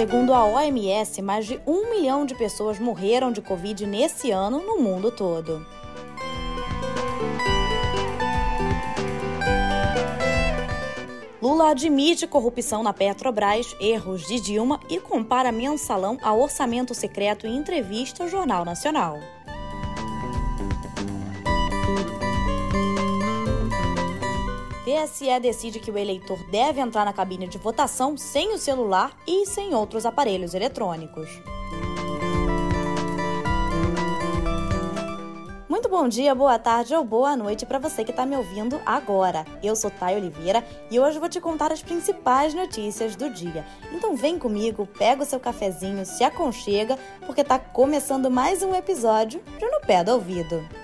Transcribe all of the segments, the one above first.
Segundo a OMS, mais de um milhão de pessoas morreram de Covid nesse ano no mundo todo. Lula admite corrupção na Petrobras, erros de Dilma e compara mensalão a orçamento secreto em entrevista ao Jornal Nacional. TSE decide que o eleitor deve entrar na cabine de votação sem o celular e sem outros aparelhos eletrônicos. Muito bom dia, boa tarde ou boa noite para você que está me ouvindo agora. Eu sou Thay Oliveira e hoje vou te contar as principais notícias do dia. Então vem comigo, pega o seu cafezinho, se aconchega, porque está começando mais um episódio de No Pé do Ouvido.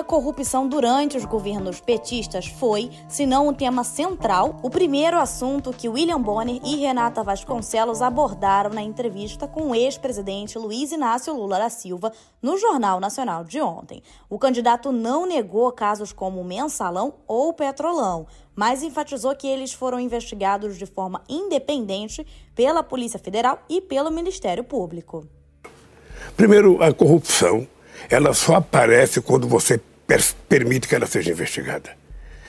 A corrupção durante os governos petistas foi, se não o tema central, o primeiro assunto que William Bonner e Renata Vasconcelos abordaram na entrevista com o ex-presidente Luiz Inácio Lula da Silva no Jornal Nacional de ontem. O candidato não negou casos como Mensalão ou Petrolão, mas enfatizou que eles foram investigados de forma independente pela Polícia Federal e pelo Ministério Público. Primeiro, a corrupção ela só aparece quando você permite que ela seja investigada.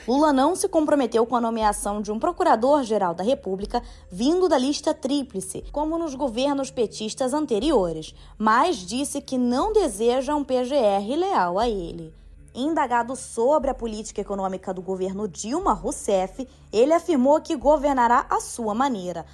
Lula não se comprometeu com a nomeação de um procurador-geral da República vindo da lista tríplice, como nos governos petistas anteriores, mas disse que não deseja um PGR leal a ele. Indagado sobre a política econômica do governo Dilma Rousseff, ele afirmou que governará à sua maneira,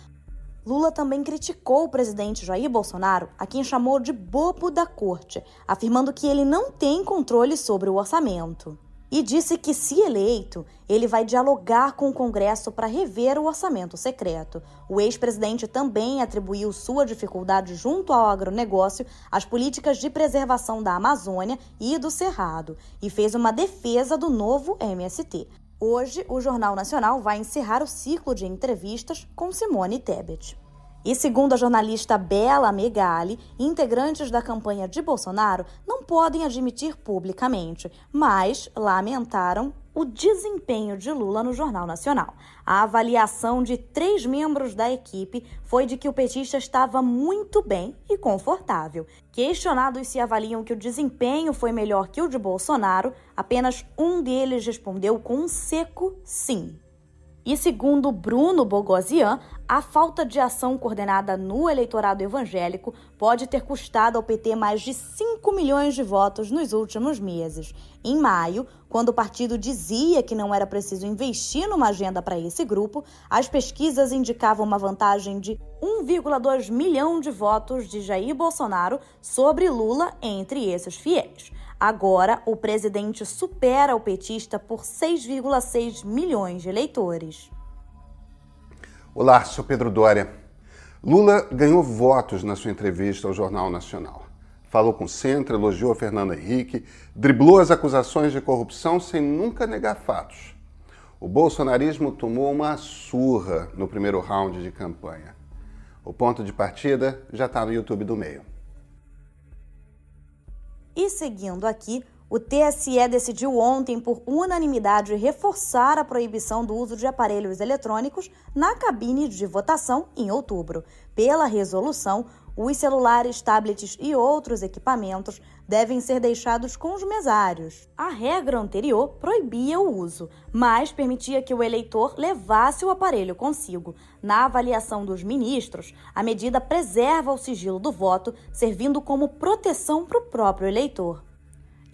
Lula também criticou o presidente Jair Bolsonaro, a quem chamou de bobo da corte, afirmando que ele não tem controle sobre o orçamento. E disse que, se eleito, ele vai dialogar com o Congresso para rever o orçamento secreto. O ex-presidente também atribuiu sua dificuldade junto ao agronegócio às políticas de preservação da Amazônia e do Cerrado e fez uma defesa do novo MST. Hoje, o Jornal Nacional vai encerrar o ciclo de entrevistas com Simone Tebet. E segundo a jornalista Bela Megali, integrantes da campanha de Bolsonaro não podem admitir publicamente, mas lamentaram o desempenho de Lula no Jornal Nacional. A avaliação de três membros da equipe foi de que o petista estava muito bem e confortável. Questionados se avaliam que o desempenho foi melhor que o de Bolsonaro, apenas um deles respondeu com um seco sim. E segundo Bruno Bogosian, a falta de ação coordenada no eleitorado evangélico pode ter custado ao PT mais de 5 milhões de votos nos últimos meses. Em maio, quando o partido dizia que não era preciso investir numa agenda para esse grupo, as pesquisas indicavam uma vantagem de 1,2 milhão de votos de Jair Bolsonaro sobre Lula entre esses fiéis. Agora, o presidente supera o petista por 6,6 milhões de eleitores. Olá, sou Pedro Dória. Lula ganhou votos na sua entrevista ao Jornal Nacional. Falou com o centro, elogiou Fernando Henrique, driblou as acusações de corrupção sem nunca negar fatos. O bolsonarismo tomou uma surra no primeiro round de campanha. O ponto de partida já está no YouTube do meio. E seguindo aqui, o TSE decidiu ontem, por unanimidade, reforçar a proibição do uso de aparelhos eletrônicos na cabine de votação em outubro. Pela resolução, os celulares, tablets e outros equipamentos devem ser deixados com os mesários. A regra anterior proibia o uso, mas permitia que o eleitor levasse o aparelho consigo. Na avaliação dos ministros, a medida preserva o sigilo do voto, servindo como proteção para o próprio eleitor.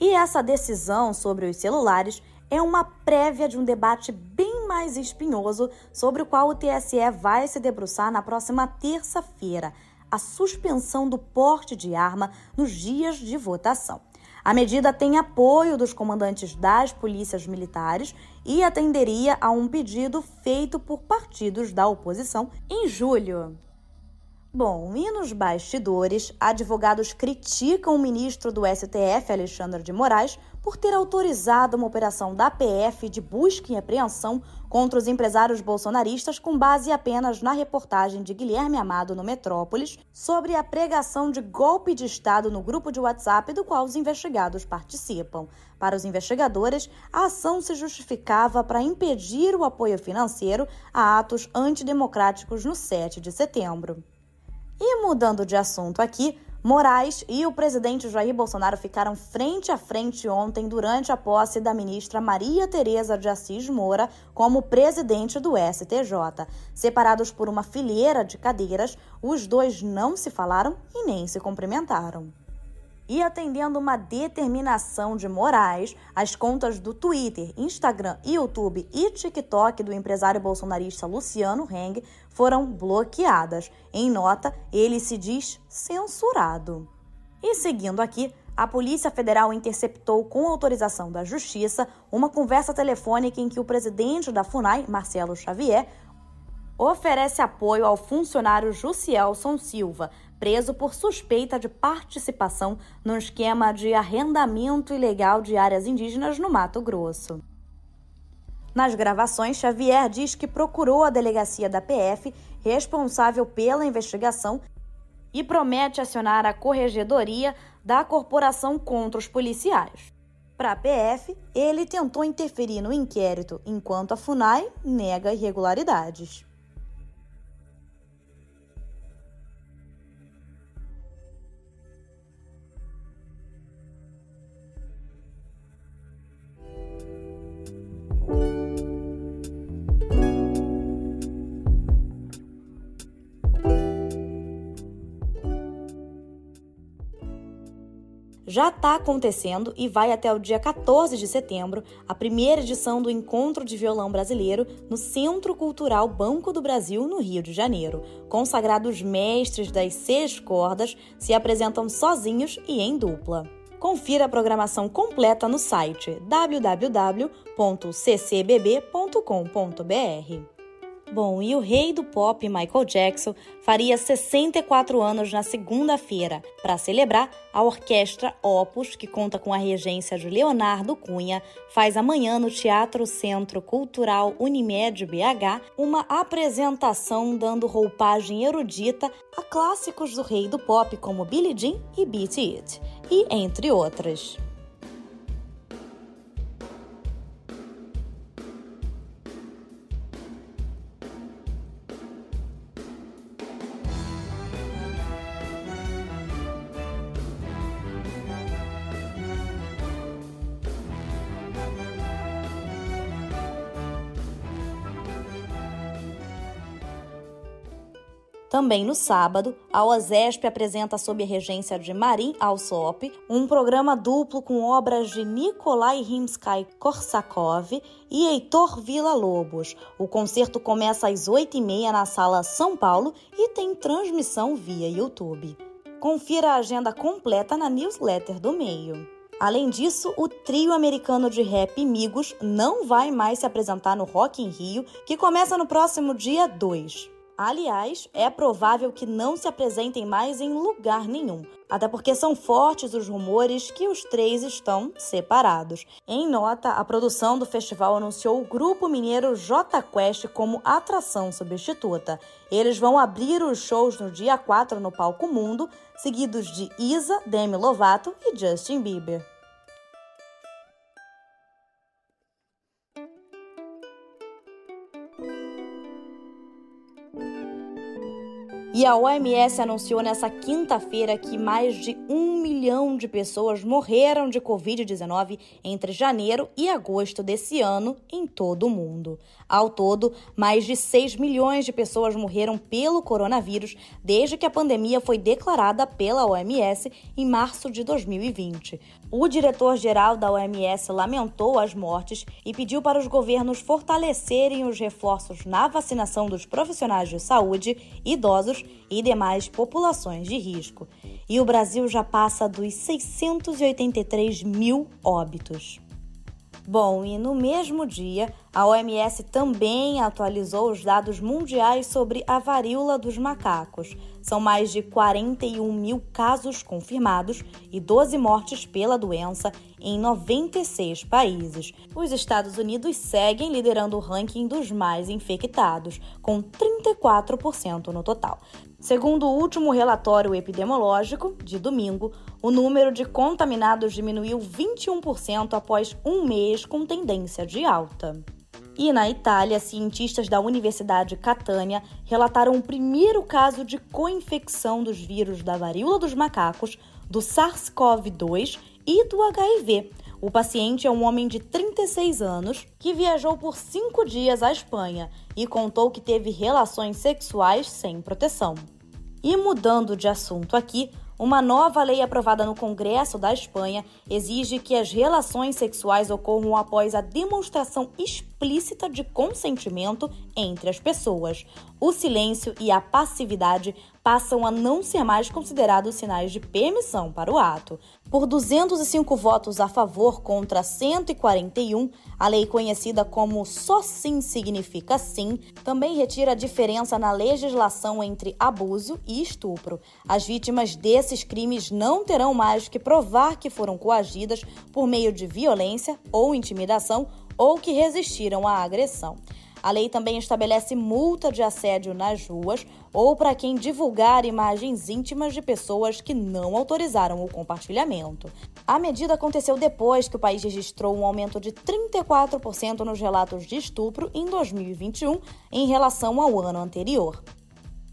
E essa decisão sobre os celulares é uma prévia de um debate bem mais espinhoso sobre o qual o TSE vai se debruçar na próxima terça-feira a suspensão do porte de arma nos dias de votação. A medida tem apoio dos comandantes das polícias militares e atenderia a um pedido feito por partidos da oposição em julho. Bom, e nos bastidores, advogados criticam o ministro do STF, Alexandre de Moraes, por ter autorizado uma operação da PF de busca e apreensão contra os empresários bolsonaristas com base apenas na reportagem de Guilherme Amado no Metrópolis sobre a pregação de golpe de Estado no grupo de WhatsApp do qual os investigados participam. Para os investigadores, a ação se justificava para impedir o apoio financeiro a atos antidemocráticos no 7 de setembro. E mudando de assunto aqui, Moraes e o presidente Jair Bolsonaro ficaram frente a frente ontem durante a posse da ministra Maria Tereza de Assis Moura como presidente do STJ. Separados por uma fileira de cadeiras, os dois não se falaram e nem se cumprimentaram. E atendendo uma determinação de Moraes, as contas do Twitter, Instagram, YouTube e TikTok do empresário bolsonarista Luciano Heng foram bloqueadas. Em nota, ele se diz censurado. E seguindo aqui, a Polícia Federal interceptou, com autorização da Justiça, uma conversa telefônica em que o presidente da FUNAI, Marcelo Xavier, oferece apoio ao funcionário Jussielson Silva, preso por suspeita de participação no esquema de arrendamento ilegal de áreas indígenas no Mato Grosso. Nas gravações, Xavier diz que procurou a delegacia da PF responsável pela investigação e promete acionar a corregedoria da corporação contra os policiais. Para a PF, ele tentou interferir no inquérito, enquanto a FUNAI nega irregularidades. Já está acontecendo e vai até o dia 14 de setembro a primeira edição do Encontro de Violão Brasileiro no Centro Cultural Banco do Brasil, no Rio de Janeiro. Consagrados mestres das seis cordas se apresentam sozinhos e em dupla. Confira a programação completa no site www.ccbb.com.br. Bom, e o rei do pop, Michael Jackson, faria 64 anos na segunda-feira. Para celebrar, a orquestra Opus, que conta com a regência de Leonardo Cunha, faz amanhã no Teatro Centro Cultural Unimed BH uma apresentação dando roupagem erudita a clássicos do rei do pop como Billie Jean e Beat It, e entre outras. Também no sábado, a OSESP apresenta sob a regência de Marim Alsop um programa duplo com obras de Nikolai Rimsky-Korsakov e Heitor Villa-Lobos. O concerto começa às 8h30 na Sala São Paulo e tem transmissão via YouTube. Confira a agenda completa na newsletter do meio. Além disso, o trio americano de rap Migos não vai mais se apresentar no Rock in Rio, que começa no próximo dia 2. Aliás, é provável que não se apresentem mais em lugar nenhum, até porque são fortes os rumores que os três estão separados. Em nota, a produção do festival anunciou o grupo mineiro J Quest como atração substituta. Eles vão abrir os shows no dia 4 no Palco Mundo, seguidos de Isa, Demi Lovato e Justin Bieber. E a OMS anunciou nessa quinta-feira que mais de um milhão de pessoas morreram de Covid-19 entre janeiro e agosto desse ano em todo o mundo. Ao todo, mais de 6 milhões de pessoas morreram pelo coronavírus desde que a pandemia foi declarada pela OMS em março de 2020. O diretor-geral da OMS lamentou as mortes e pediu para os governos fortalecerem os reforços na vacinação dos profissionais de saúde, idosos e demais populações de risco. E o Brasil já passa dos 683 mil óbitos. Bom, e no mesmo dia, a OMS também atualizou os dados mundiais sobre a varíola dos macacos. São mais de 41 mil casos confirmados e 12 mortes pela doença em 96 países. Os Estados Unidos seguem liderando o ranking dos mais infectados, com 34% no total. Segundo o último relatório epidemiológico, de domingo, o número de contaminados diminuiu 21% após um mês com tendência de alta. E na Itália, cientistas da Universidade Catânia relataram o primeiro caso de coinfecção dos vírus da varíola dos macacos, do SARS-CoV-2 e do HIV. O paciente é um homem de 36 anos que viajou por cinco dias à Espanha e contou que teve relações sexuais sem proteção. E mudando de assunto aqui, uma nova lei aprovada no Congresso da Espanha exige que as relações sexuais ocorram após a demonstração explícita de consentimento entre as pessoas. O silêncio e a passividade passam a não ser mais considerados sinais de permissão para o ato. Por 205 votos a favor contra 141, a lei conhecida como Só Sim Significa Sim também retira a diferença na legislação entre abuso e estupro. As vítimas desses crimes não terão mais que provar que foram coagidas por meio de violência ou intimidação ou que resistiram à agressão. A lei também estabelece multa de assédio nas ruas ou para quem divulgar imagens íntimas de pessoas que não autorizaram o compartilhamento. A medida aconteceu depois que o país registrou um aumento de 34% nos relatos de estupro em 2021 em relação ao ano anterior.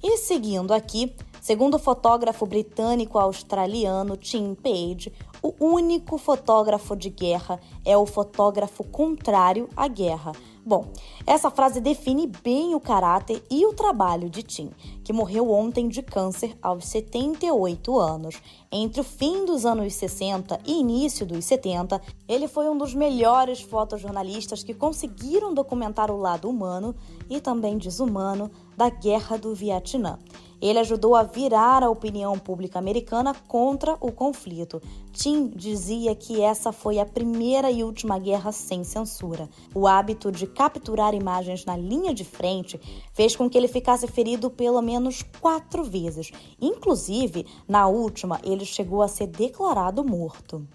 E seguindo aqui, segundo o fotógrafo britânico-australiano Tim Page, o único fotógrafo de guerra é o fotógrafo contrário à guerra. Bom, essa frase define bem o caráter e o trabalho de Tim, que morreu ontem de câncer aos 78 anos. Entre o fim dos anos 60 e início dos 70, ele foi um dos melhores fotojornalistas que conseguiram documentar o lado humano e também desumano da Guerra do Vietnã. Ele ajudou a virar a opinião pública americana contra o conflito. Tim dizia que essa foi a primeira e última guerra sem censura. O hábito de capturar imagens na linha de frente fez com que ele ficasse ferido pelo menos quatro vezes. Inclusive, na última, ele chegou a ser declarado morto.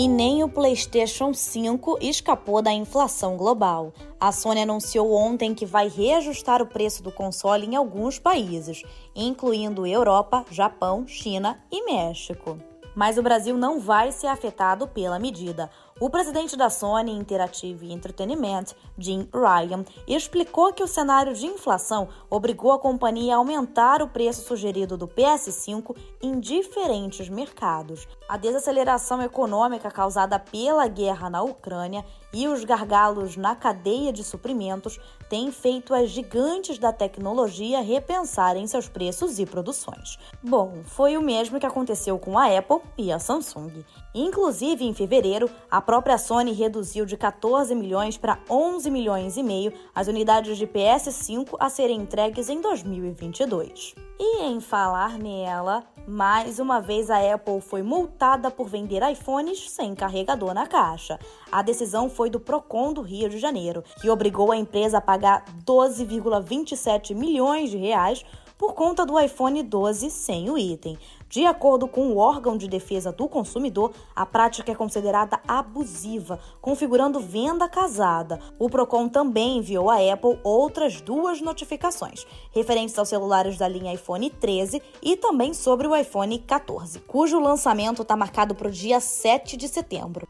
E nem o PlayStation 5 escapou da inflação global. A Sony anunciou ontem que vai reajustar o preço do console em alguns países, incluindo Europa, Japão, China e México. Mas o Brasil não vai ser afetado pela medida. O presidente da Sony Interactive Entertainment, Jim Ryan, explicou que o cenário de inflação obrigou a companhia a aumentar o preço sugerido do PS5 em diferentes mercados. A desaceleração econômica causada pela guerra na Ucrânia e os gargalos na cadeia de suprimentos têm feito as gigantes da tecnologia repensarem seus preços e produções. Bom, foi o mesmo que aconteceu com a Apple e a Samsung. Inclusive, em fevereiro, a própria Sony reduziu de 14 milhões para 11 milhões e meio as unidades de PS5 a serem entregues em 2022. E em falar nela, mais uma vez a Apple foi multada por vender iPhones sem carregador na caixa. A decisão foi do Procon do Rio de Janeiro, que obrigou a empresa a pagar 12,27 milhões de reais por conta do iPhone 12 sem o item. De acordo com o órgão de defesa do consumidor, a prática é considerada abusiva, configurando venda casada. O Procon também enviou à Apple outras duas notificações, referentes aos celulares da linha iPhone 13 e também sobre o iPhone 14, cujo lançamento está marcado para o dia 7 de setembro.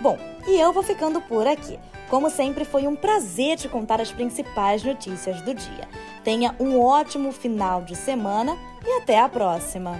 Bom, e eu vou ficando por aqui. Como sempre, foi um prazer te contar as principais notícias do dia. Tenha um ótimo final de semana e até a próxima!